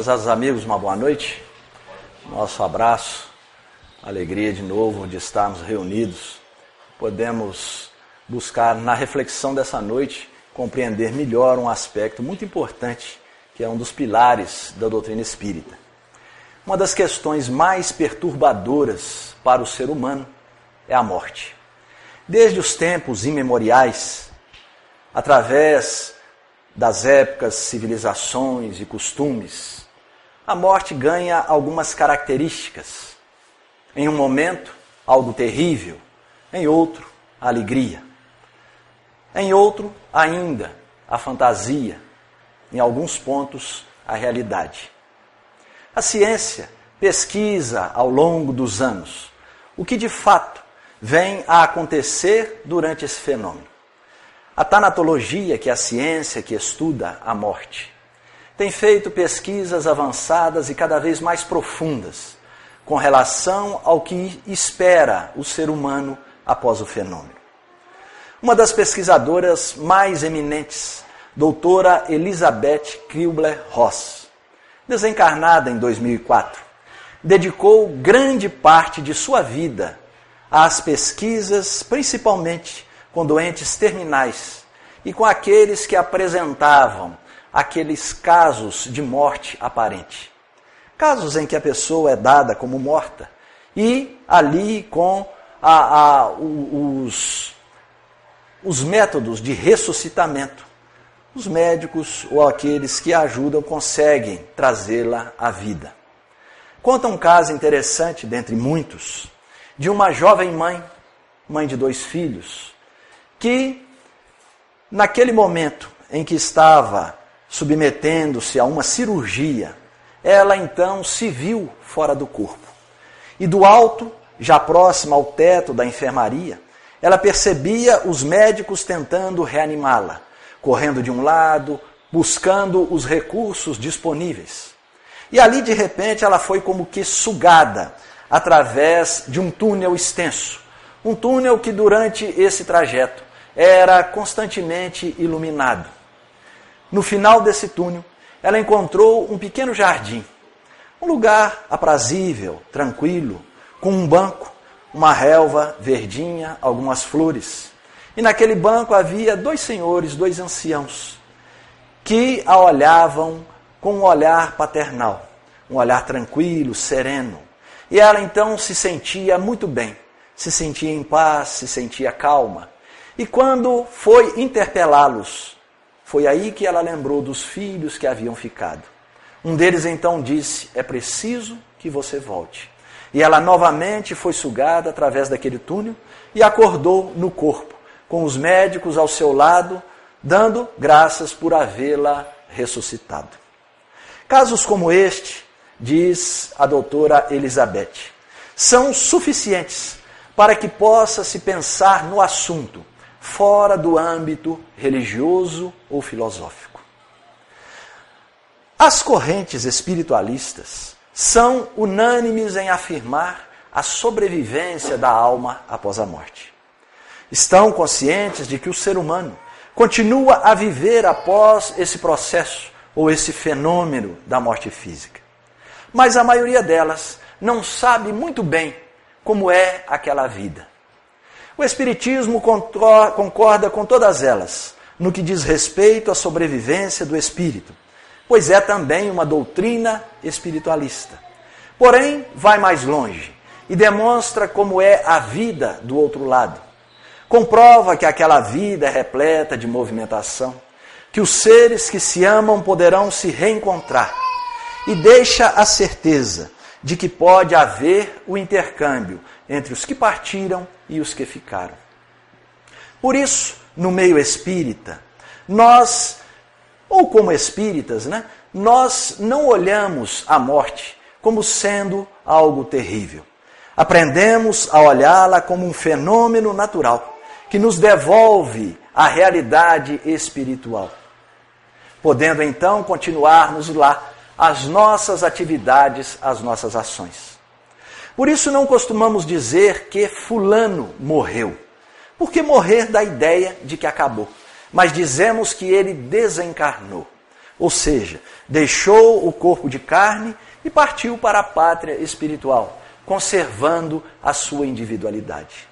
Prezados amigos, uma boa noite. Nosso abraço, alegria de novo de estarmos reunidos. Podemos buscar na reflexão dessa noite compreender melhor um aspecto muito importante, que é um dos pilares da doutrina espírita. Uma das questões mais perturbadoras para o ser humano é a morte. Desde os tempos imemoriais, através das épocas, civilizações e costumes, a morte ganha algumas características. Em um momento, algo terrível, em outro, a alegria. Em outro, ainda, a fantasia. Em alguns pontos, a realidade. A ciência pesquisa ao longo dos anos o que de fato vem a acontecer durante esse fenômeno. A tanatologia, que é a ciência que estuda a morte, tem feito pesquisas avançadas e cada vez mais profundas com relação ao que espera o ser humano após o fenômeno. Uma das pesquisadoras mais eminentes, doutora Elizabeth Kubler-Ross, desencarnada em 2004, dedicou grande parte de sua vida às pesquisas, principalmente com doentes terminais e com aqueles que apresentavam aqueles casos de morte aparente. Casos em que a pessoa é dada como morta e ali com a, a, os, os métodos de ressuscitamento, os médicos ou aqueles que ajudam conseguem trazê-la à vida. Conta um caso interessante, dentre muitos, de uma jovem mãe, mãe de dois filhos, que naquele momento em que estava submetendo-se a uma cirurgia, ela então se viu fora do corpo. E do alto, já próxima ao teto da enfermaria, ela percebia os médicos tentando reanimá-la, correndo de um lado, buscando os recursos disponíveis. E ali, de repente, ela foi como que sugada através de um túnel extenso. Um túnel que, durante esse trajeto, era constantemente iluminado. No final desse túnel, ela encontrou um pequeno jardim, um lugar aprazível, tranquilo, com um banco, uma relva verdinha, algumas flores. E naquele banco havia dois senhores, dois anciãos, que a olhavam com um olhar paternal, um olhar tranquilo, sereno. E ela então se sentia muito bem, se sentia em paz, se sentia calma. E quando foi interpelá-los, foi aí que ela lembrou dos filhos que haviam ficado. Um deles então disse: É preciso que você volte. E ela novamente foi sugada através daquele túnel e acordou no corpo, com os médicos ao seu lado, dando graças por havê-la ressuscitado. Casos como este, diz a doutora Elizabeth, são suficientes para que possa se pensar no assunto fora do âmbito religioso ou filosófico. As correntes espiritualistas são unânimes em afirmar a sobrevivência da alma após a morte. Estão conscientes de que o ser humano continua a viver após esse processo ou esse fenômeno da morte física. Mas a maioria delas não sabe muito bem como é aquela vida. O Espiritismo concorda com todas elas no que diz respeito à sobrevivência do espírito, pois é também uma doutrina espiritualista. Porém, vai mais longe e demonstra como é a vida do outro lado. Comprova que aquela vida é repleta de movimentação, que os seres que se amam poderão se reencontrar e deixa a certeza de que pode haver o intercâmbio entre os que partiram e os que ficaram. Por isso, no meio espírita, nós, ou como espíritas, né, nós não olhamos a morte como sendo algo terrível. Aprendemos a olhá-la como um fenômeno natural que nos devolve a realidade espiritual. Podendo então continuarmos lá as nossas atividades, as nossas ações. Por isso não costumamos dizer que Fulano morreu, porque morrer dá a ideia de que acabou, mas dizemos que ele desencarnou. Ou seja, deixou o corpo de carne e partiu para a pátria espiritual, conservando a sua individualidade.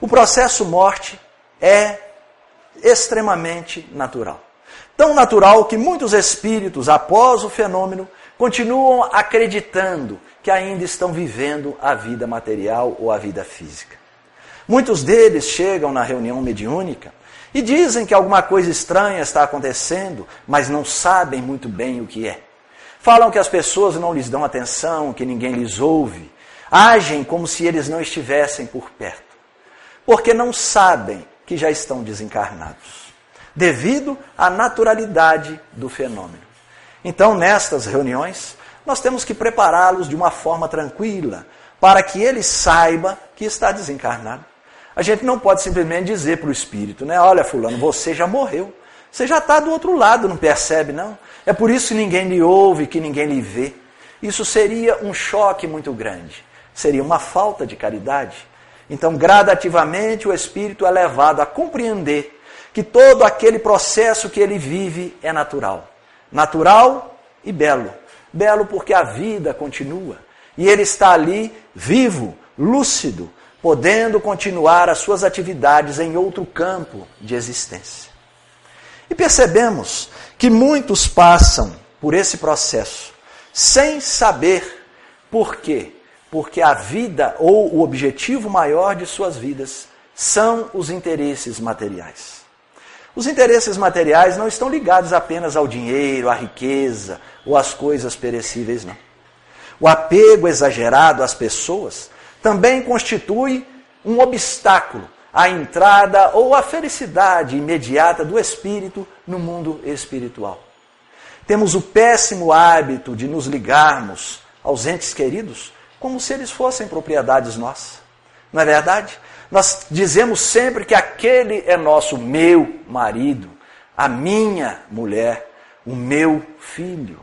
O processo morte é extremamente natural. Tão natural que muitos espíritos, após o fenômeno, continuam acreditando que ainda estão vivendo a vida material ou a vida física. Muitos deles chegam na reunião mediúnica e dizem que alguma coisa estranha está acontecendo, mas não sabem muito bem o que é. Falam que as pessoas não lhes dão atenção, que ninguém lhes ouve. Agem como se eles não estivessem por perto. Porque não sabem que já estão desencarnados, devido à naturalidade do fenômeno. Então, nestas reuniões, nós temos que prepará-los de uma forma tranquila, para que ele saiba que está desencarnado. A gente não pode simplesmente dizer para o espírito, né? Olha, fulano, você já morreu. Você já está do outro lado, não percebe, não? É por isso que ninguém lhe ouve, que ninguém lhe vê. Isso seria um choque muito grande. Seria uma falta de caridade. Então, gradativamente, o espírito é levado a compreender que todo aquele processo que ele vive é natural. Natural e belo. Belo porque a vida continua. E ele está ali vivo, lúcido, podendo continuar as suas atividades em outro campo de existência. E percebemos que muitos passam por esse processo sem saber por quê. Porque a vida ou o objetivo maior de suas vidas são os interesses materiais. Os interesses materiais não estão ligados apenas ao dinheiro, à riqueza ou às coisas perecíveis, não. O apego exagerado às pessoas também constitui um obstáculo à entrada ou à felicidade imediata do espírito no mundo espiritual. Temos o péssimo hábito de nos ligarmos aos entes queridos como se eles fossem propriedades nossas. Não é verdade? Nós dizemos sempre que aquele é nosso meu marido, a minha mulher, o meu filho.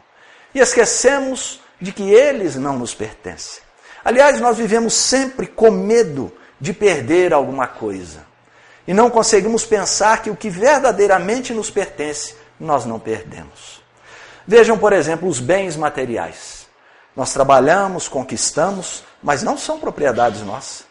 E esquecemos de que eles não nos pertencem. Aliás, nós vivemos sempre com medo de perder alguma coisa. E não conseguimos pensar que o que verdadeiramente nos pertence, nós não perdemos. Vejam, por exemplo, os bens materiais. Nós trabalhamos, conquistamos, mas não são propriedades nossas.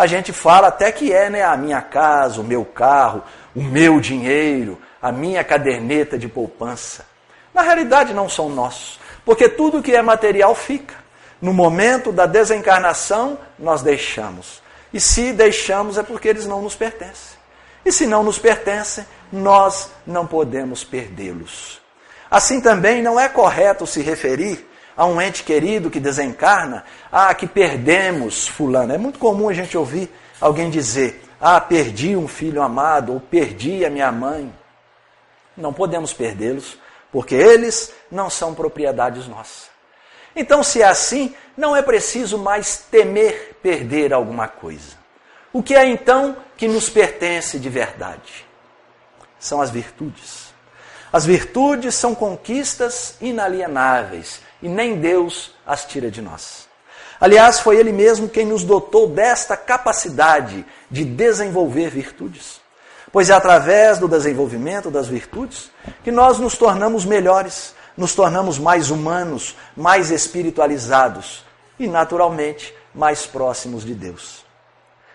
A gente fala até que é, né? A minha casa, o meu carro, o meu dinheiro, a minha caderneta de poupança. Na realidade, não são nossos, porque tudo que é material fica. No momento da desencarnação, nós deixamos. E se deixamos é porque eles não nos pertencem. E se não nos pertencem, nós não podemos perdê-los. Assim também não é correto se referir a um ente querido que desencarna, ah, que perdemos fulano. É muito comum a gente ouvir alguém dizer, ah, perdi um filho amado, ou perdi a minha mãe. Não podemos perdê-los, porque eles não são propriedades nossas. Então, se é assim, não é preciso mais temer perder alguma coisa. O que é então que nos pertence de verdade? São as virtudes. As virtudes são conquistas inalienáveis e nem Deus as tira de nós. Aliás, foi Ele mesmo quem nos dotou desta capacidade de desenvolver virtudes. Pois é através do desenvolvimento das virtudes que nós nos tornamos melhores, nos tornamos mais humanos, mais espiritualizados e, naturalmente, mais próximos de Deus.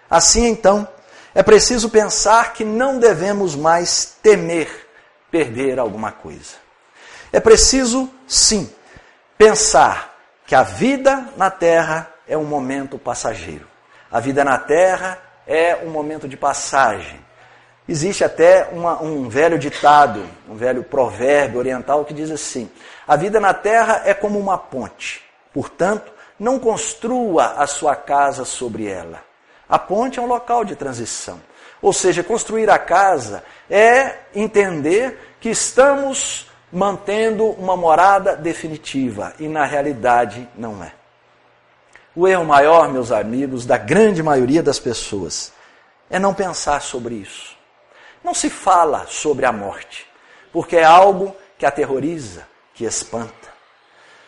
Assim, então, é preciso pensar que não devemos mais temer perder alguma coisa. É preciso, sim, pensar que a vida na terra é um momento passageiro. A vida na terra é um momento de passagem. Existe até uma, um velho ditado, um velho provérbio oriental que diz assim: a vida na terra é como uma ponte, portanto, não construa a sua casa sobre ela. A ponte é um local de transição. Ou seja, construir a casa é entender que estamos mantendo uma morada definitiva e na realidade não é. O erro maior, meus amigos, da grande maioria das pessoas é não pensar sobre isso. Não se fala sobre a morte, porque é algo que aterroriza, que espanta.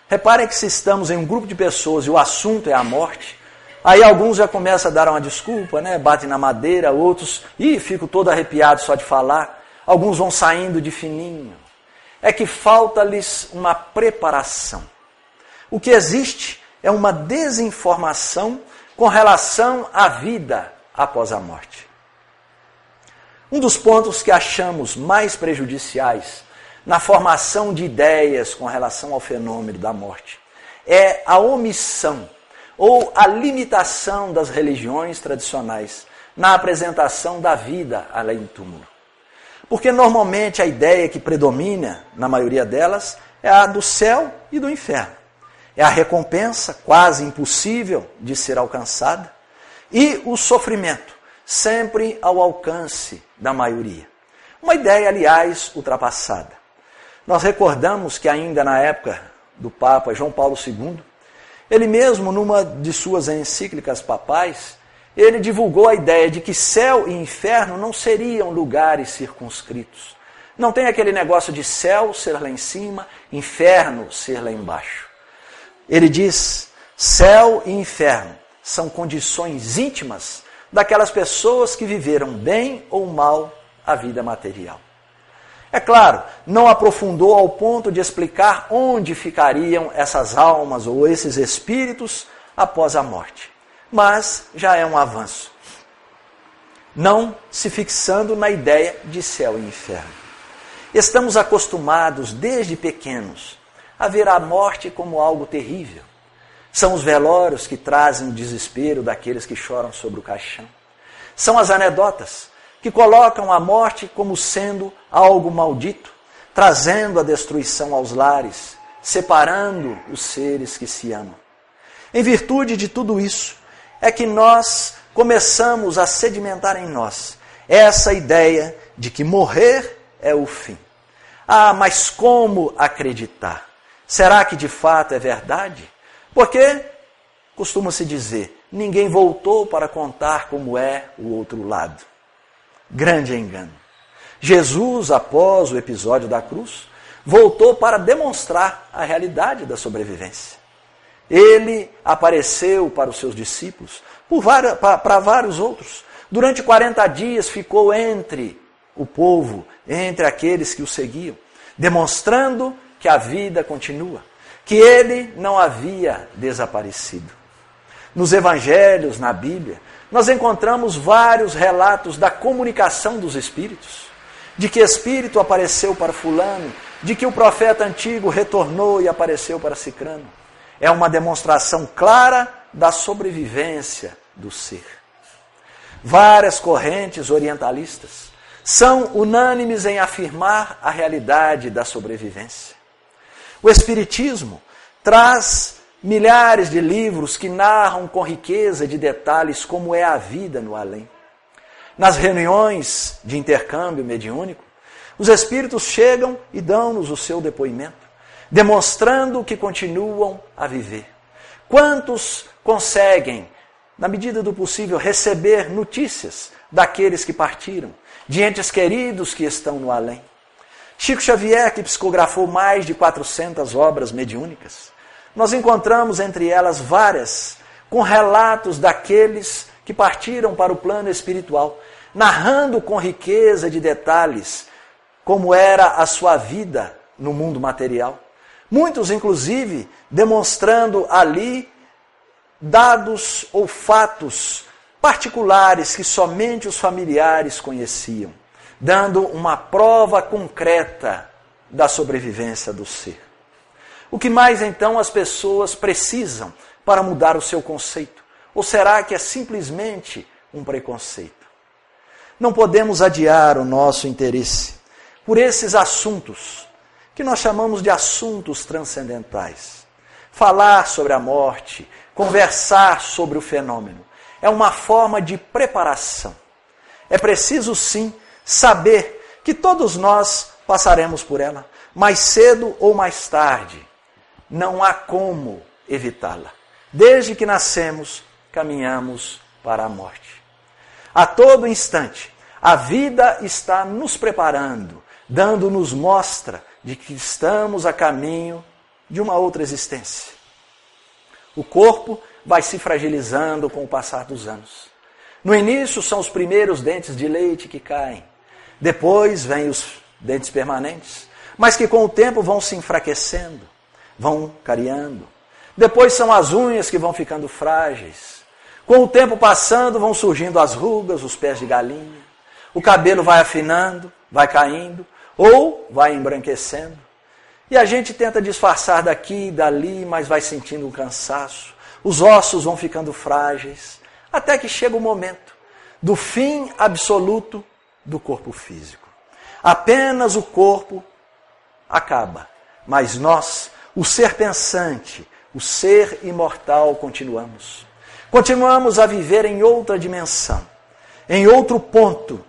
Reparem que se estamos em um grupo de pessoas e o assunto é a morte, aí alguns já começam a dar uma desculpa, né? Batem na madeira, outros, e fico todo arrepiado só de falar. Alguns vão saindo de fininho. É que falta-lhes uma preparação. O que existe é uma desinformação com relação à vida após a morte. Um dos pontos que achamos mais prejudiciais na formação de ideias com relação ao fenômeno da morte é a omissão ou a limitação das religiões tradicionais na apresentação da vida além do túmulo. Porque normalmente a ideia que predomina na maioria delas é a do céu e do inferno. É a recompensa quase impossível de ser alcançada e o sofrimento sempre ao alcance da maioria. Uma ideia, aliás, ultrapassada. Nós recordamos que ainda na época do Papa João Paulo II, ele mesmo, numa de suas encíclicas papais, ele divulgou a ideia de que céu e inferno não seriam lugares circunscritos. Não tem aquele negócio de céu ser lá em cima, inferno ser lá embaixo. Ele diz: céu e inferno são condições íntimas daquelas pessoas que viveram bem ou mal a vida material. É claro, não aprofundou ao ponto de explicar onde ficariam essas almas ou esses espíritos após a morte, mas já é um avanço. Não se fixando na ideia de céu e inferno. Estamos acostumados desde pequenos a ver a morte como algo terrível. São os velórios que trazem o desespero daqueles que choram sobre o caixão. São as anedotas que colocam a morte como sendo algo maldito, trazendo a destruição aos lares, separando os seres que se amam. Em virtude de tudo isso, é que nós começamos a sedimentar em nós essa ideia de que morrer é o fim. Ah, mas como acreditar? Será que de fato é verdade? Porque costuma-se dizer: ninguém voltou para contar como é o outro lado. Grande engano. Jesus, após o episódio da cruz, voltou para demonstrar a realidade da sobrevivência. Ele apareceu para os seus discípulos, para vários outros. Durante 40 dias ficou entre o povo, entre aqueles que o seguiam, demonstrando que a vida continua, que ele não havia desaparecido. Nos evangelhos, na Bíblia, nós encontramos vários relatos da comunicação dos espíritos, de que espírito apareceu para fulano, de que o profeta antigo retornou e apareceu para Cicrano. É uma demonstração clara da sobrevivência do ser. Várias correntes orientalistas são unânimes em afirmar a realidade da sobrevivência. O Espiritismo traz milhares de livros que narram com riqueza de detalhes como é a vida no além. Nas reuniões de intercâmbio mediúnico, os espíritos chegam e dão-nos o seu depoimento, demonstrando que continuam a viver. Quantos conseguem, na medida do possível, receber notícias daqueles que partiram, de entes queridos que estão no além? Chico Xavier, que psicografou mais de 400 obras mediúnicas, nós encontramos entre elas várias com relatos daqueles que partiram para o plano espiritual, narrando com riqueza de detalhes como era a sua vida no mundo material. Muitos, inclusive, demonstrando ali dados ou fatos particulares que somente os familiares conheciam, dando uma prova concreta da sobrevivência do ser. O que mais então as pessoas precisam para mudar o seu conceito? Ou será que é simplesmente um preconceito? Não podemos adiar o nosso interesse por esses assuntos que nós chamamos de assuntos transcendentais. Falar sobre a morte, conversar sobre o fenômeno, é uma forma de preparação. É preciso sim saber que todos nós passaremos por ela, mais cedo ou mais tarde não há como evitá-la. Desde que nascemos, caminhamos para a morte. A todo instante, a vida está nos preparando, dando-nos mostra de que estamos a caminho de uma outra existência. O corpo vai se fragilizando com o passar dos anos. No início são os primeiros dentes de leite que caem. Depois vêm os dentes permanentes. mas que com o tempo vão se enfraquecendo, vão cariando. Depois são as unhas que vão ficando frágeis. Com o tempo passando, vão surgindo as rugas, os pés de galinha. O cabelo vai afinando, vai caindo, ou vai embranquecendo. E a gente tenta disfarçar daqui e dali, mas vai sentindo um cansaço. Os ossos vão ficando frágeis, até que chega o momento do fim absoluto do corpo físico. Apenas o corpo acaba, mas nós, o ser pensante, o ser imortal, continuamos. Continuamos a viver em outra dimensão, em outro ponto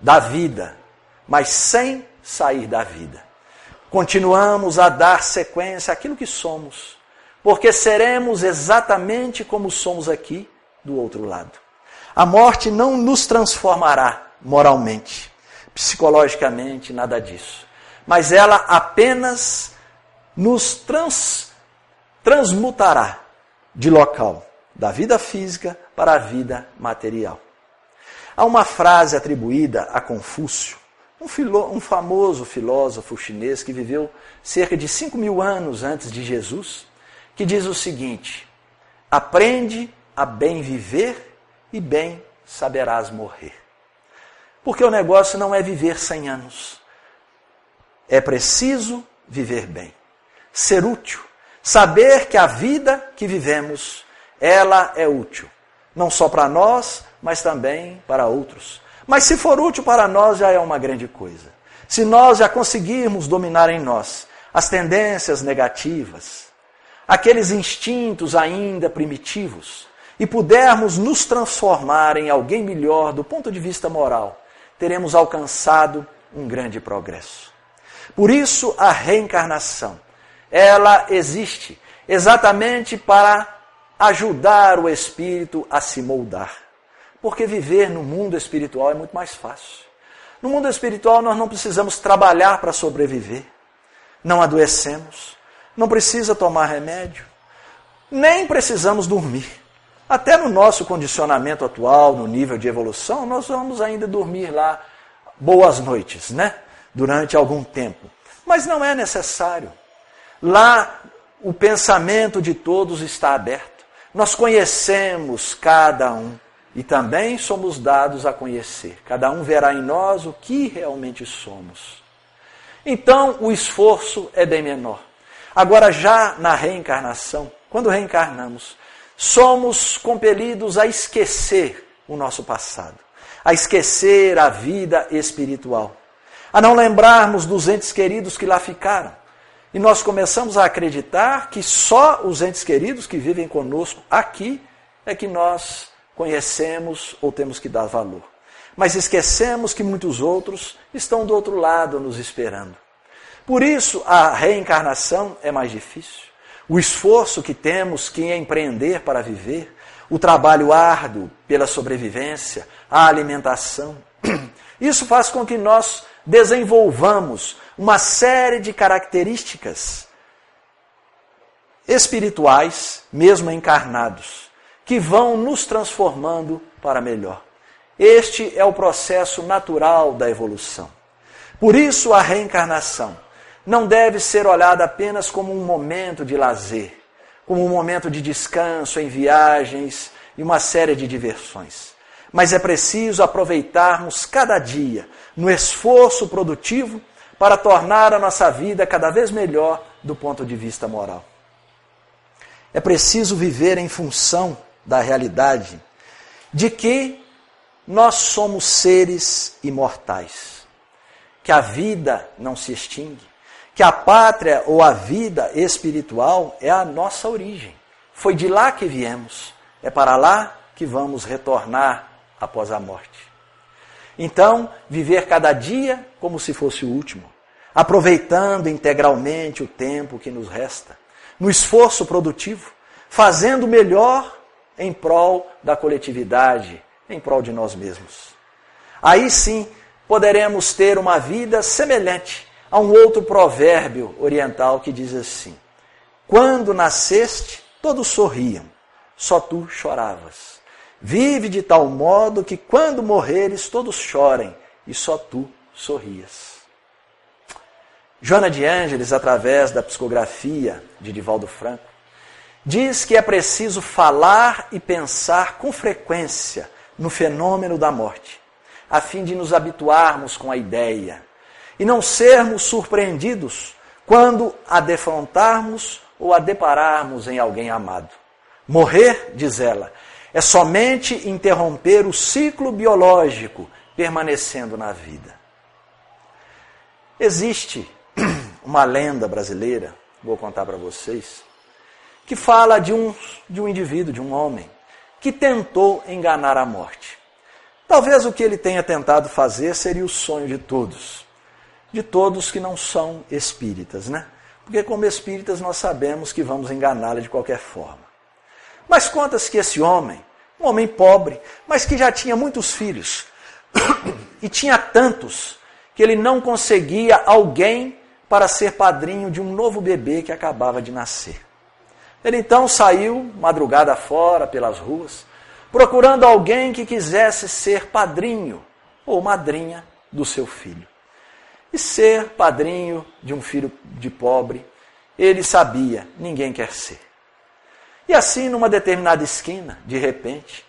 da vida, mas sem sair da vida. Continuamos a dar sequência àquilo que somos, porque seremos exatamente como somos aqui do outro lado. A morte não nos transformará moralmente, psicologicamente, nada disso. Mas ela apenas nos trans, transmutará de local, da vida física para a vida material. Há uma frase atribuída a Confúcio, um, um famoso filósofo chinês que viveu cerca de 5 mil anos antes de Jesus, que diz o seguinte: aprende a bem viver e bem saberás morrer. Porque o negócio não é viver 100 anos. É preciso viver bem, ser útil, saber que a vida que vivemos, ela é útil, não só para nós, mas também para outros. Mas se for útil para nós, já é uma grande coisa. Se nós já conseguirmos dominar em nós as tendências negativas, aqueles instintos ainda primitivos, e pudermos nos transformar em alguém melhor do ponto de vista moral, teremos alcançado um grande progresso. Por isso, a reencarnação, ela existe exatamente para ajudar o espírito a se moldar. Porque viver no mundo espiritual é muito mais fácil. No mundo espiritual nós não precisamos trabalhar para sobreviver. Não adoecemos, não precisa tomar remédio, nem precisamos dormir. Até no nosso condicionamento atual, no nível de evolução, nós vamos ainda dormir lá boas noites, né? Durante algum tempo. Mas não é necessário. Lá o pensamento de todos está aberto. Nós conhecemos cada um e também somos dados a conhecer. Cada um verá em nós o que realmente somos. Então, o esforço é bem menor. Agora, já na reencarnação, quando reencarnamos, somos compelidos a esquecer o nosso passado, a esquecer a vida espiritual, a não lembrarmos dos entes queridos que lá ficaram. E nós começamos a acreditar que só os entes queridos que vivem conosco aqui é que nós conhecemos ou temos que dar valor. Mas esquecemos que muitos outros estão do outro lado nos esperando. Por isso, a reencarnação é mais difícil. O esforço que temos que empreender para viver, o trabalho árduo pela sobrevivência, a alimentação, isso faz com que nós desenvolvamos uma série de características espirituais, mesmo encarnados, que vão nos transformando para melhor. Este é o processo natural da evolução. Por isso, a reencarnação não deve ser olhada apenas como um momento de lazer, como um momento de descanso em viagens e uma série de diversões. Mas é preciso aproveitarmos cada dia no esforço produtivo para tornar a nossa vida cada vez melhor do ponto de vista moral. É preciso viver em função da realidade de que nós somos seres imortais, que a vida não se extingue, que a pátria ou a vida espiritual é a nossa origem. Foi de lá que viemos, é para lá que vamos retornar após a morte. Então, viver cada dia como se fosse o último, aproveitando integralmente o tempo que nos resta, no esforço produtivo, fazendo melhor em prol da coletividade, em prol de nós mesmos. Aí sim poderemos ter uma vida semelhante a um outro provérbio oriental que diz assim: Quando nasceste, todos sorriam, só tu choravas. Vive de tal modo que quando morreres, todos chorem, e só tu sorrias. Joana de Ângeles, através da psicografia de Divaldo Franco, diz que é preciso falar e pensar com frequência no fenômeno da morte, a fim de nos habituarmos com a ideia e não sermos surpreendidos quando a defrontarmos ou a depararmos em alguém amado. Morrer, diz ela, é somente interromper o ciclo biológico permanecendo na vida. Existe uma lenda brasileira, vou contar para vocês, que fala de um, de um indivíduo, de um homem, que tentou enganar a morte. Talvez o que ele tenha tentado fazer seria o sonho de todos, de todos que não são espíritas, né? Porque, como espíritas, nós sabemos que vamos enganá-la de qualquer forma. Mas conta-se que esse homem, um homem pobre, mas que já tinha muitos filhos, e tinha tantos, que ele não conseguia alguém para ser padrinho de um novo bebê que acabava de nascer. Ele então saiu, madrugada fora, pelas ruas, procurando alguém que quisesse ser padrinho ou madrinha do seu filho. E ser padrinho de um filho de pobre, ele sabia, ninguém quer ser. E assim, numa determinada esquina, de repente,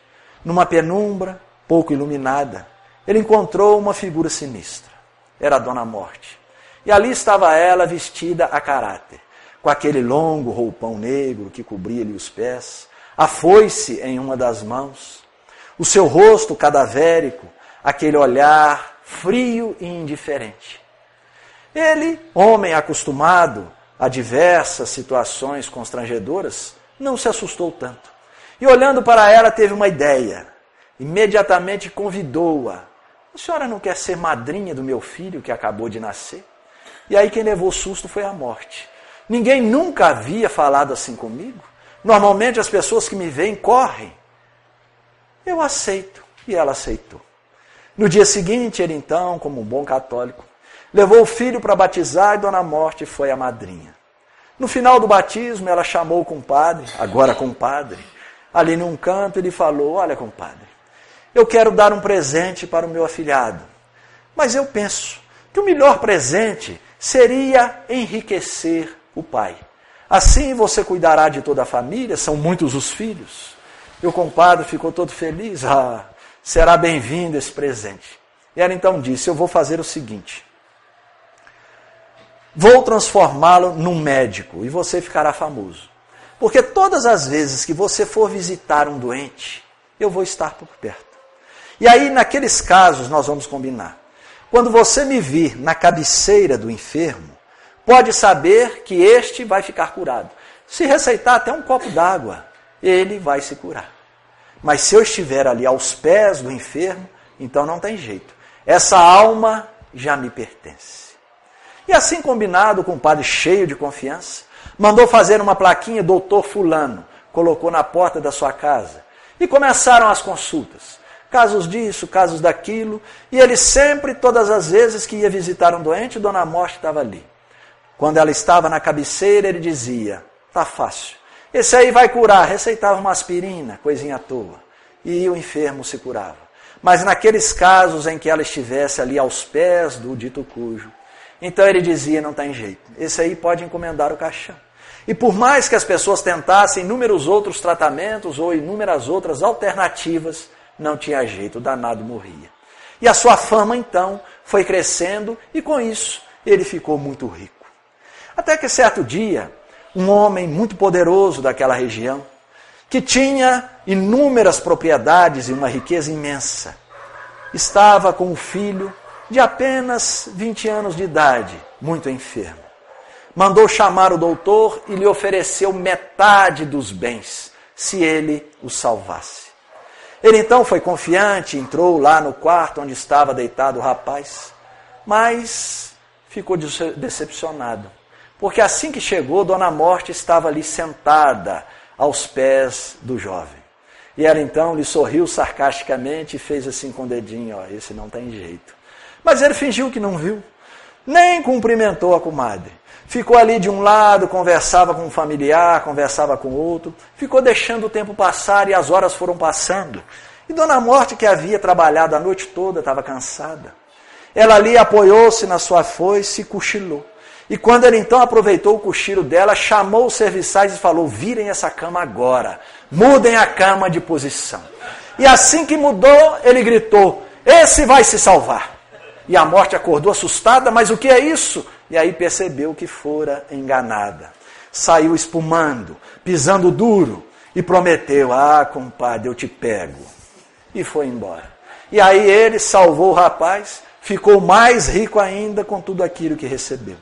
numa penumbra pouco iluminada, ele encontrou uma figura sinistra. Era a Dona Morte. E ali estava ela vestida a caráter, com aquele longo roupão negro que cobria-lhe os pés, a foice em uma das mãos, o seu rosto cadavérico, aquele olhar frio e indiferente. Ele, homem acostumado a diversas situações constrangedoras, não se assustou tanto. E olhando para ela, teve uma ideia. Imediatamente convidou-a. A senhora não quer ser madrinha do meu filho que acabou de nascer? E aí quem levou susto foi a morte. Ninguém nunca havia falado assim comigo. Normalmente as pessoas que me veem correm. Eu aceito. E ela aceitou. No dia seguinte, ele então, como um bom católico, levou o filho para batizar e Dona Morte foi a madrinha. No final do batismo, ela chamou o compadre, agora compadre, ali num canto, ele falou: Olha, compadre, eu quero dar um presente para o meu afilhado, mas eu penso que o melhor presente seria enriquecer o pai. Assim você cuidará de toda a família, são muitos os filhos. E o compadre ficou todo feliz: Ah, será bem-vindo esse presente. E ela então disse: Eu vou fazer o seguinte Vou transformá-lo num médico e você ficará famoso. Porque todas as vezes que você for visitar um doente, eu vou estar por perto. E aí, naqueles casos, nós vamos combinar. Quando você me vir na cabeceira do enfermo, pode saber que este vai ficar curado. Se receitar até um copo d'água, ele vai se curar. Mas se eu estiver ali aos pés do enfermo, então não tem jeito. Essa alma já me pertence. E assim combinado com o padre cheio de confiança, mandou fazer uma plaquinha doutor fulano, colocou na porta da sua casa. E começaram as consultas. Casos disso, casos daquilo, e ele sempre, todas as vezes que ia visitar um doente, Dona Morte estava ali. Quando ela estava na cabeceira, ele dizia: "Tá fácil. Esse aí vai curar", receitava uma aspirina, coisinha à toa. E o enfermo se curava. Mas naqueles casos em que ela estivesse ali aos pés do dito cujo, então ele dizia: não tem jeito, esse aí pode encomendar o caixão. E por mais que as pessoas tentassem inúmeros outros tratamentos ou inúmeras outras alternativas, não tinha jeito, o danado morria. E a sua fama então foi crescendo e com isso ele ficou muito rico. Até que certo dia, um homem muito poderoso daquela região, que tinha inúmeras propriedades e uma riqueza imensa, estava com o filho de apenas 20 anos de idade, muito enfermo. Mandou chamar o doutor e lhe ofereceu metade dos bens, se ele o salvasse. Ele então foi confiante, entrou lá no quarto onde estava deitado o rapaz, mas ficou decepcionado, porque assim que chegou, Dona Morte estava ali sentada aos pés do jovem. E ela então lhe sorriu sarcasticamente e fez assim com o dedinho: ó, esse não tem jeito. Mas ele fingiu que não viu, nem cumprimentou a comadre. Ficou ali de um lado, conversava com um familiar, conversava com outro, ficou deixando o tempo passar e as horas foram passando. E Dona Morte, que havia trabalhado a noite toda, estava cansada. Ela ali apoiou-se na sua foice e cochilou. E quando ele então aproveitou o cochilo dela, chamou os serviçais e falou: Virem essa cama agora, mudem a cama de posição. E assim que mudou, ele gritou: Esse vai se salvar. E a morte acordou assustada, mas o que é isso? E aí percebeu que fora enganada. Saiu espumando, pisando duro e prometeu: Ah, compadre, eu te pego. E foi embora. E aí ele salvou o rapaz, ficou mais rico ainda com tudo aquilo que recebeu.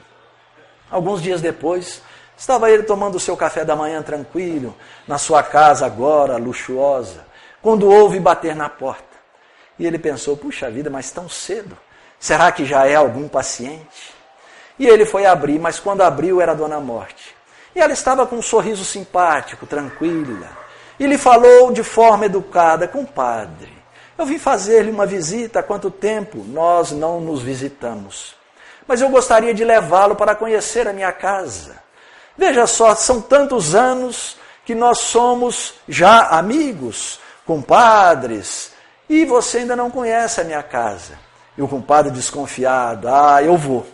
Alguns dias depois, estava ele tomando o seu café da manhã tranquilo, na sua casa agora luxuosa, quando ouve bater na porta. E ele pensou: puxa vida, mas tão cedo. Será que já é algum paciente? E ele foi abrir, mas quando abriu era a Dona Morte. E ela estava com um sorriso simpático, tranquila. E lhe falou de forma educada: Compadre, eu vim fazer-lhe uma visita há quanto tempo nós não nos visitamos mas eu gostaria de levá-lo para conhecer a minha casa. Veja só, são tantos anos que nós somos já amigos, compadres, e você ainda não conhece a minha casa. E o compadre desconfiado, ah, eu vou,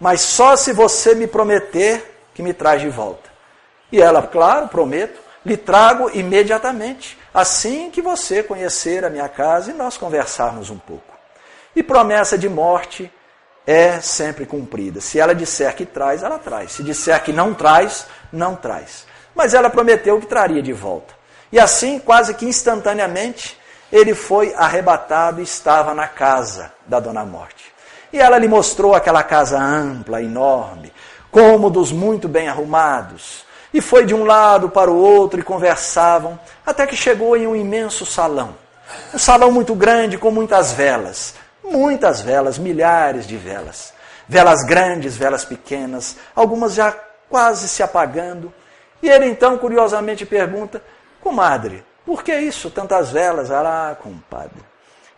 mas só se você me prometer que me traz de volta. E ela, claro, prometo, lhe trago imediatamente, assim que você conhecer a minha casa e nós conversarmos um pouco. E promessa de morte é sempre cumprida. Se ela disser que traz, ela traz. Se disser que não traz, não traz. Mas ela prometeu que traria de volta. E assim, quase que instantaneamente, ele foi arrebatado e estava na casa da Dona Morte. E ela lhe mostrou aquela casa ampla, enorme, cômodos muito bem arrumados. E foi de um lado para o outro e conversavam, até que chegou em um imenso salão. Um salão muito grande, com muitas velas, Muitas velas, milhares de velas. Velas grandes, velas pequenas, algumas já quase se apagando. E ele então, curiosamente, pergunta: Comadre, por que isso, tantas velas? Ah, compadre,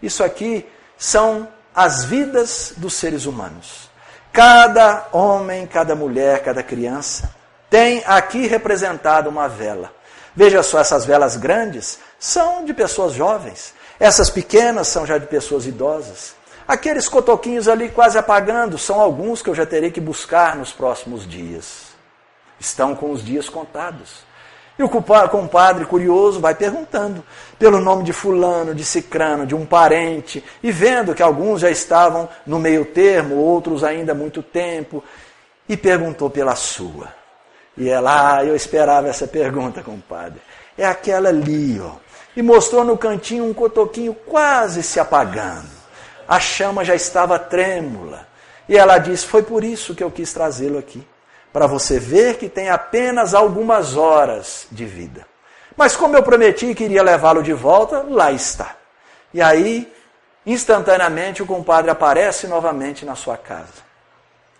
isso aqui são as vidas dos seres humanos. Cada homem, cada mulher, cada criança tem aqui representada uma vela. Veja só, essas velas grandes são de pessoas jovens, essas pequenas são já de pessoas idosas. Aqueles cotoquinhos ali quase apagando são alguns que eu já terei que buscar nos próximos dias. Estão com os dias contados. E o compadre curioso vai perguntando pelo nome de fulano, de cicrano, de um parente, e vendo que alguns já estavam no meio termo, outros ainda há muito tempo, e perguntou pela sua. E ela, ah, eu esperava essa pergunta, compadre. É aquela ali, ó. E mostrou no cantinho um cotoquinho quase se apagando a chama já estava trêmula. E ela disse: Foi por isso que eu quis trazê-lo aqui, para você ver que tem apenas algumas horas de vida. Mas como eu prometi que iria levá-lo de volta, lá está. E aí, instantaneamente, o compadre aparece novamente na sua casa.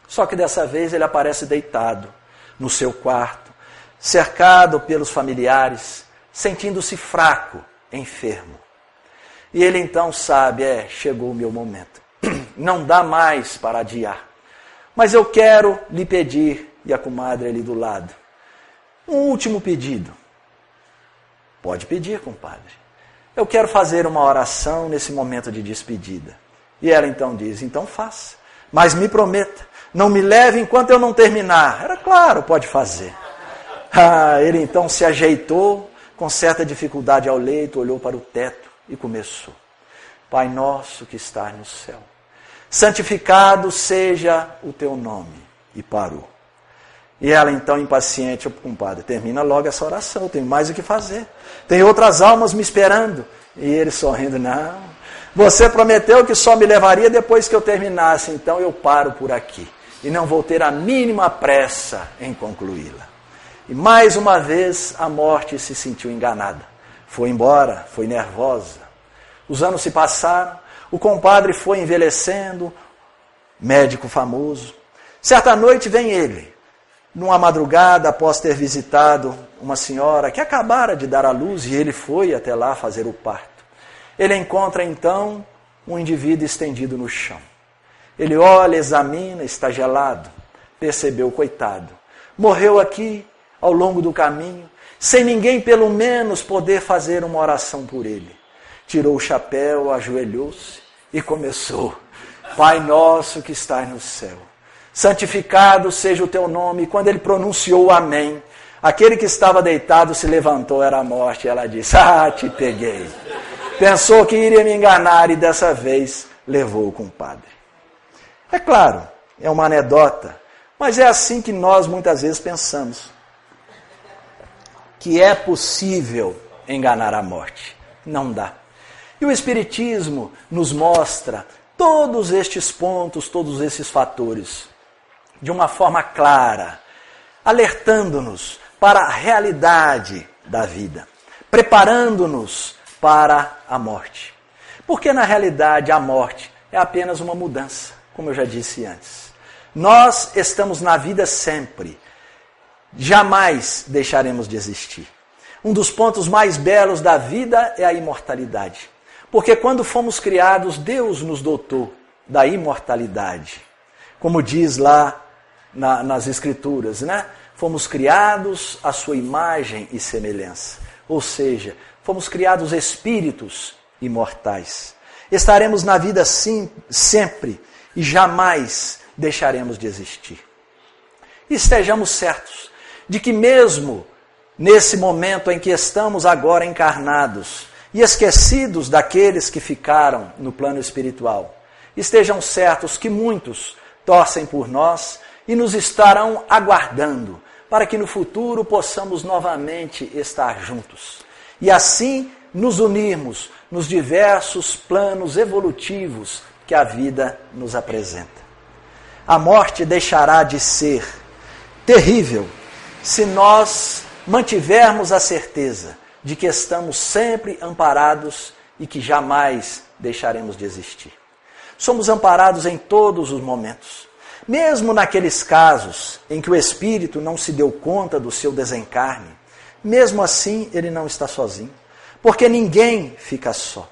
Só que dessa vez ele aparece deitado no seu quarto, cercado pelos familiares, sentindo-se fraco, enfermo. E ele então sabe, é, chegou o meu momento. Não dá mais para adiar. Mas eu quero lhe pedir, e a comadre ali do lado, um último pedido. Pode pedir, compadre. Eu quero fazer uma oração nesse momento de despedida. E ela então diz: então faça. Mas me prometa, não me leve enquanto eu não terminar. Era claro, pode fazer. Ah, ele então se ajeitou, com certa dificuldade ao leito, olhou para o teto e começou. Pai nosso que está no céu, santificado seja o teu nome. E parou. E ela então, impaciente, compadre, termina logo essa oração, tem mais o que fazer. Tem outras almas me esperando. E ele sorrindo, não. Você prometeu que só me levaria depois que eu terminasse, então eu paro por aqui. E não vou ter a mínima pressa em concluí-la. E mais uma vez a morte se sentiu enganada. Foi embora, foi nervosa. Os anos se passaram, o compadre foi envelhecendo, médico famoso. Certa noite vem ele, numa madrugada após ter visitado uma senhora que acabara de dar à luz e ele foi até lá fazer o parto. Ele encontra então um indivíduo estendido no chão. Ele olha, examina, está gelado. Percebeu, coitado. Morreu aqui ao longo do caminho, sem ninguém pelo menos poder fazer uma oração por ele. Tirou o chapéu, ajoelhou-se e começou: Pai nosso que estás no céu, santificado seja o teu nome. Quando ele pronunciou amém, aquele que estava deitado se levantou, era a morte, ela disse: Ah, te peguei. Pensou que iria me enganar e dessa vez levou o compadre. É claro, é uma anedota, mas é assim que nós muitas vezes pensamos. Que é possível enganar a morte. Não dá. E o Espiritismo nos mostra todos estes pontos, todos esses fatores, de uma forma clara, alertando-nos para a realidade da vida, preparando-nos para a morte. Porque na realidade a morte é apenas uma mudança, como eu já disse antes. Nós estamos na vida sempre. Jamais deixaremos de existir. Um dos pontos mais belos da vida é a imortalidade. Porque quando fomos criados, Deus nos dotou da imortalidade. Como diz lá na, nas Escrituras, né? Fomos criados à sua imagem e semelhança. Ou seja, fomos criados espíritos imortais. Estaremos na vida sim, sempre e jamais deixaremos de existir. Estejamos certos de que, mesmo nesse momento em que estamos agora encarnados e esquecidos daqueles que ficaram no plano espiritual, estejam certos que muitos torcem por nós e nos estarão aguardando para que no futuro possamos novamente estar juntos. E assim nos unirmos nos diversos planos evolutivos que a vida nos apresenta. A morte deixará de ser terrível se nós mantivermos a certeza de que estamos sempre amparados e que jamais deixaremos de existir. Somos amparados em todos os momentos. Mesmo naqueles casos em que o espírito não se deu conta do seu desencarne, mesmo assim ele não está sozinho. Porque ninguém fica só.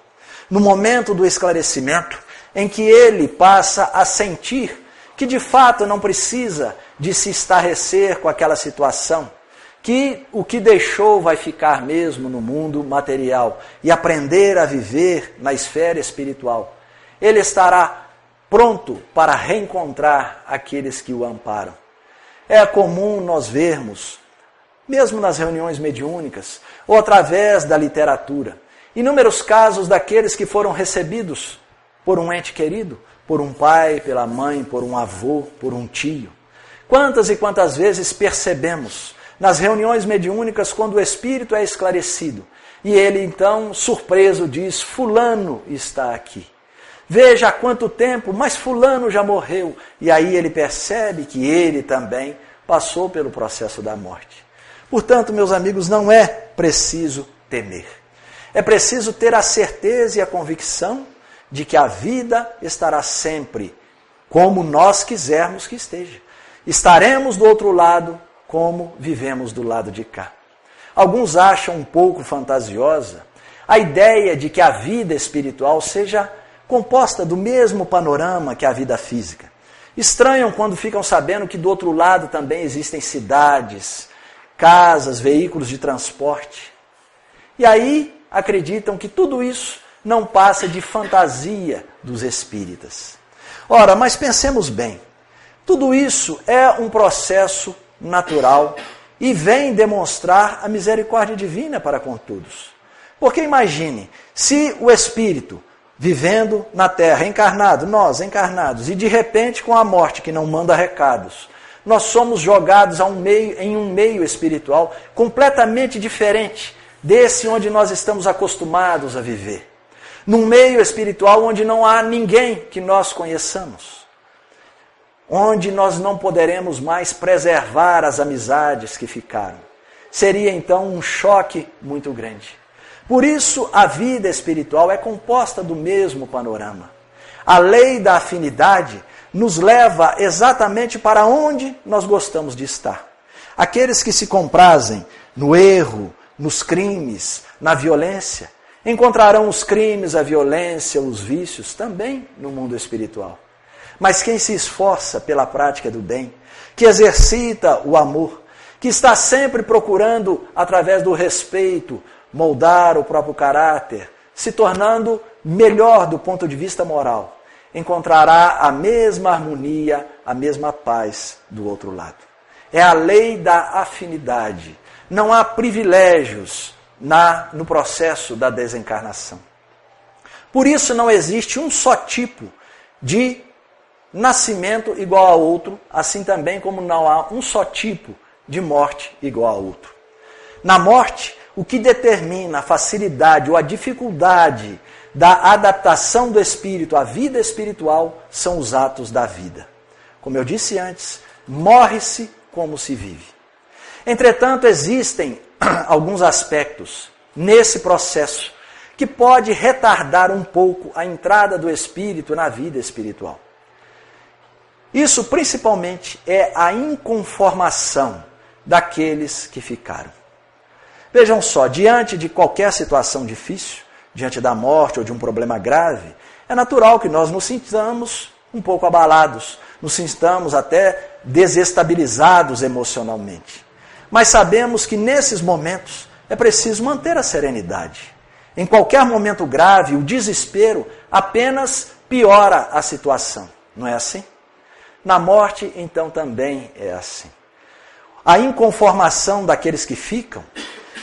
No momento do esclarecimento, em que ele passa a sentir que de fato não precisa de se estarrecer com aquela situação, que o que deixou vai ficar mesmo no mundo material e aprender a viver na esfera espiritual. Ele estará pronto para reencontrar aqueles que o amparam. É comum nós vermos, mesmo nas reuniões mediúnicas, ou através da literatura. Inúmeros casos daqueles que foram recebidos por um ente querido, por um pai, pela mãe, por um avô, por um tio. Quantas e quantas vezes percebemos nas reuniões mediúnicas quando o espírito é esclarecido e ele então, surpreso, diz: Fulano está aqui. Veja há quanto tempo, mas Fulano já morreu. E aí ele percebe que ele também passou pelo processo da morte. Portanto, meus amigos, não é preciso temer. É preciso ter a certeza e a convicção de que a vida estará sempre como nós quisermos que esteja. Estaremos do outro lado como vivemos do lado de cá. Alguns acham um pouco fantasiosa a ideia de que a vida espiritual seja composta do mesmo panorama que a vida física. Estranham quando ficam sabendo que do outro lado também existem cidades, casas, veículos de transporte. E aí acreditam que tudo isso não passa de fantasia dos espíritas. Ora, mas pensemos bem, tudo isso é um processo natural e vem demonstrar a misericórdia divina para com todos. Porque imagine, se o espírito vivendo na terra, encarnado, nós encarnados, e de repente com a morte que não manda recados, nós somos jogados um meio, em um meio espiritual completamente diferente desse onde nós estamos acostumados a viver. Num meio espiritual onde não há ninguém que nós conheçamos. Onde nós não poderemos mais preservar as amizades que ficaram. Seria então um choque muito grande. Por isso, a vida espiritual é composta do mesmo panorama. A lei da afinidade nos leva exatamente para onde nós gostamos de estar. Aqueles que se comprazem no erro, nos crimes, na violência, encontrarão os crimes, a violência, os vícios também no mundo espiritual. Mas quem se esforça pela prática do bem, que exercita o amor, que está sempre procurando, através do respeito, moldar o próprio caráter, se tornando melhor do ponto de vista moral, encontrará a mesma harmonia, a mesma paz do outro lado. É a lei da afinidade. Não há privilégios na, no processo da desencarnação. Por isso não existe um só tipo de nascimento igual a outro, assim também como não há um só tipo de morte igual a outro. Na morte, o que determina a facilidade ou a dificuldade da adaptação do espírito à vida espiritual são os atos da vida. Como eu disse antes, morre-se como se vive. Entretanto, existem alguns aspectos nesse processo que pode retardar um pouco a entrada do espírito na vida espiritual. Isso principalmente é a inconformação daqueles que ficaram. Vejam só, diante de qualquer situação difícil, diante da morte ou de um problema grave, é natural que nós nos sintamos um pouco abalados, nos sintamos até desestabilizados emocionalmente. Mas sabemos que nesses momentos é preciso manter a serenidade. Em qualquer momento grave, o desespero apenas piora a situação, não é assim? Na morte, então, também é assim. A inconformação daqueles que ficam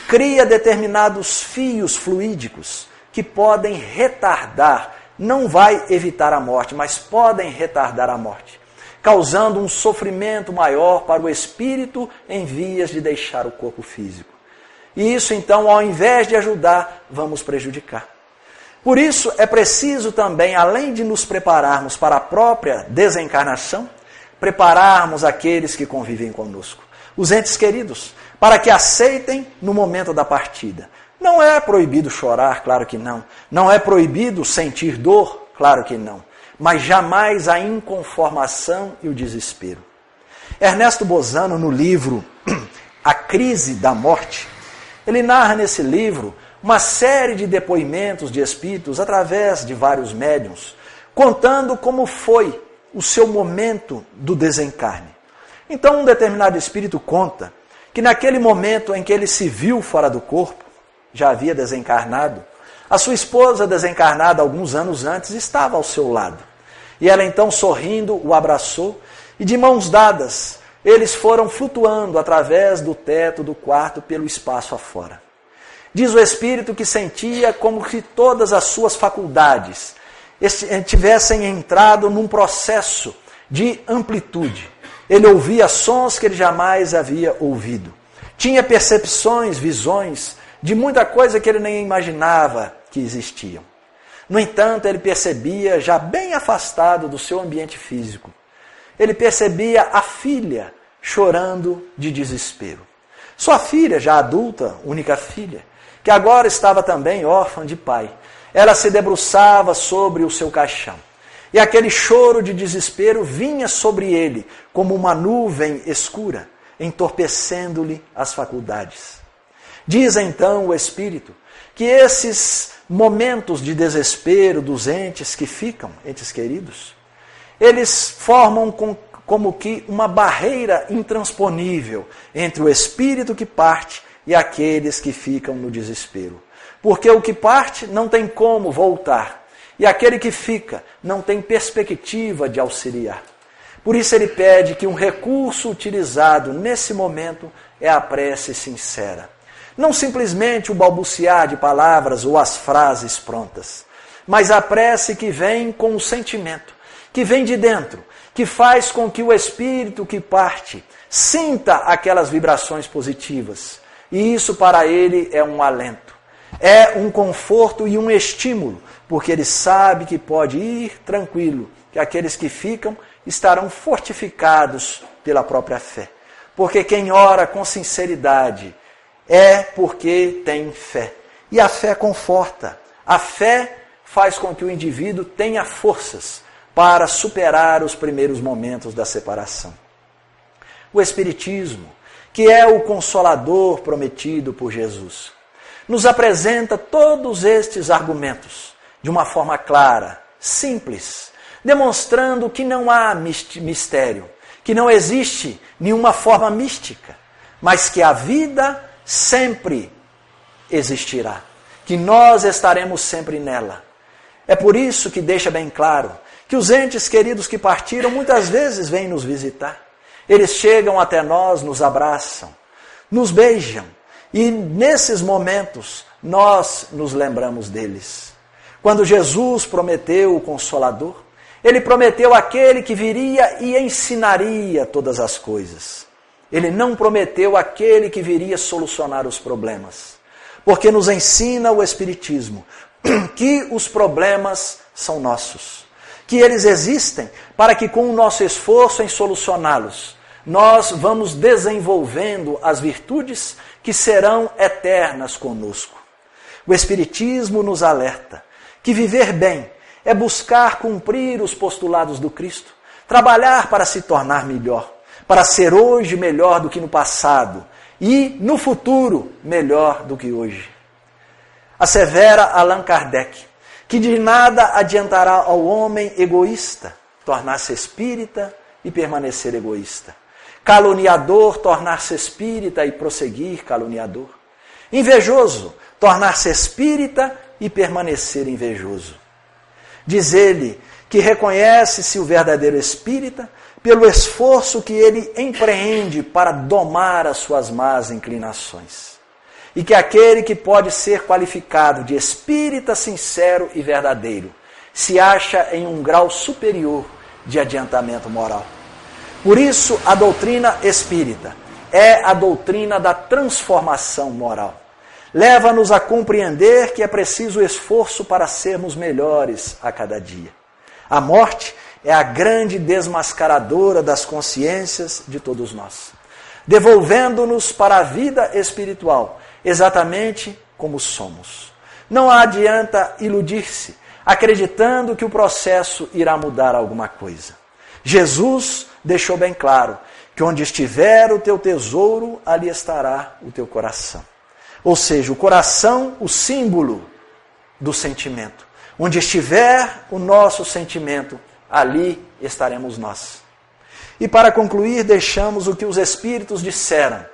cria determinados fios fluídicos que podem retardar, não vai evitar a morte, mas podem retardar a morte, causando um sofrimento maior para o espírito em vias de deixar o corpo físico. E isso, então, ao invés de ajudar, vamos prejudicar. Por isso, é preciso também, além de nos prepararmos para a própria desencarnação, prepararmos aqueles que convivem conosco, os entes queridos, para que aceitem no momento da partida. Não é proibido chorar, claro que não. Não é proibido sentir dor, claro que não. Mas jamais a inconformação e o desespero. Ernesto Bozano, no livro A Crise da Morte, ele narra nesse livro uma série de depoimentos de espíritos através de vários médiums, contando como foi o seu momento do desencarne. Então, um determinado espírito conta que naquele momento em que ele se viu fora do corpo, já havia desencarnado, a sua esposa, desencarnada alguns anos antes, estava ao seu lado. E ela então, sorrindo, o abraçou e, de mãos dadas, eles foram flutuando através do teto do quarto pelo espaço afora. Diz o espírito que sentia como se todas as suas faculdades tivessem entrado num processo de amplitude. Ele ouvia sons que ele jamais havia ouvido. Tinha percepções, visões de muita coisa que ele nem imaginava que existiam. No entanto, ele percebia, já bem afastado do seu ambiente físico, ele percebia a filha chorando de desespero. Sua filha, já adulta, única filha, que agora estava também órfã de pai, ela se debruçava sobre o seu caixão. E aquele choro de desespero vinha sobre ele como uma nuvem escura, entorpecendo-lhe as faculdades. Diz então o Espírito que esses momentos de desespero dos entes que ficam, entes queridos, eles formam com, como que uma barreira intransponível entre o espírito que parte e aqueles que ficam no desespero. Porque o que parte não tem como voltar, e aquele que fica não tem perspectiva de auxiliar. Por isso ele pede que um recurso utilizado nesse momento é a prece sincera. Não simplesmente o balbuciar de palavras ou as frases prontas, mas a prece que vem com o sentimento, que vem de dentro, que faz com que o espírito que parte sinta aquelas vibrações positivas. E isso para ele é um alento, é um conforto e um estímulo, porque ele sabe que pode ir tranquilo, que aqueles que ficam estarão fortificados pela própria fé. Porque quem ora com sinceridade, é porque tem fé. E a fé conforta. A fé faz com que o indivíduo tenha forças para superar os primeiros momentos da separação. O Espiritismo, que é o consolador prometido por Jesus, nos apresenta todos estes argumentos de uma forma clara, simples, demonstrando que não há mistério, que não existe nenhuma forma mística, mas que a vida sempre existirá, que nós estaremos sempre nela. É por isso que deixa bem claro que os entes queridos que partiram muitas vezes vêm nos visitar. Eles chegam até nós, nos abraçam, nos beijam, e nesses momentos nós nos lembramos deles. Quando Jesus prometeu o Consolador, ele prometeu aquele que viria e ensinaria todas as coisas. Ele não prometeu aquele que viria solucionar os problemas. Porque nos ensina o Espiritismo que os problemas são nossos. Que eles existem para que, com o nosso esforço em solucioná-los, nós vamos desenvolvendo as virtudes que serão eternas conosco. O Espiritismo nos alerta que viver bem é buscar cumprir os postulados do Cristo, trabalhar para se tornar melhor, para ser hoje melhor do que no passado e no futuro melhor do que hoje. Assevera Allan Kardec que de nada adiantará ao homem egoísta tornar-se espírita e permanecer egoísta. Caluniador, tornar-se espírita e prosseguir caluniador. Invejoso, tornar-se espírita e permanecer invejoso. Diz ele que reconhece-se o verdadeiro espírita pelo esforço que ele empreende para domar as suas más inclinações. E que aquele que pode ser qualificado de espírita sincero e verdadeiro se acha em um grau superior de adiantamento moral. Por isso, a doutrina espírita é a doutrina da transformação moral leva-nos a compreender que é preciso esforço para sermos melhores a cada dia. A morte é a grande desmascaradora das consciências de todos nós, devolvendo-nos para a vida espiritual, exatamente como somos. Não adianta iludir-se, acreditando que o processo irá mudar alguma coisa. Jesus deixou bem claro que onde estiver o teu tesouro, ali estará o teu coração. Ou seja, o coração, o símbolo do sentimento. Onde estiver o nosso sentimento, ali estaremos nós. E para concluir, deixamos o que os Espíritos disseram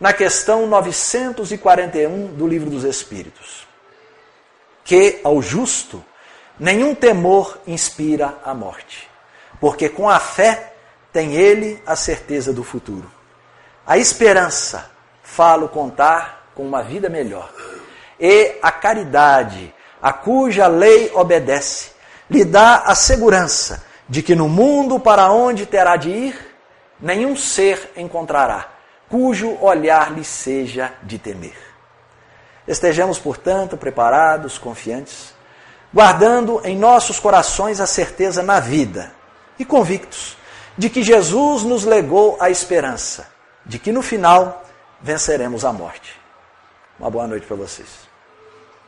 na questão 941 do Livro dos Espíritos: que ao justo nenhum temor inspira a morte, porque com a fé tem ele a certeza do futuro. A esperança, falo contar com uma vida melhor. E a caridade, a cuja lei obedece, lhe dá a segurança de que no mundo para onde terá de ir, nenhum ser encontrará, cujo olhar lhe seja de temer. Estejamos, portanto, preparados, confiantes, guardando em nossos corações a certeza na vida e convictos de que Jesus nos legou a esperança, de que no final venceremos a morte. Uma boa noite para vocês.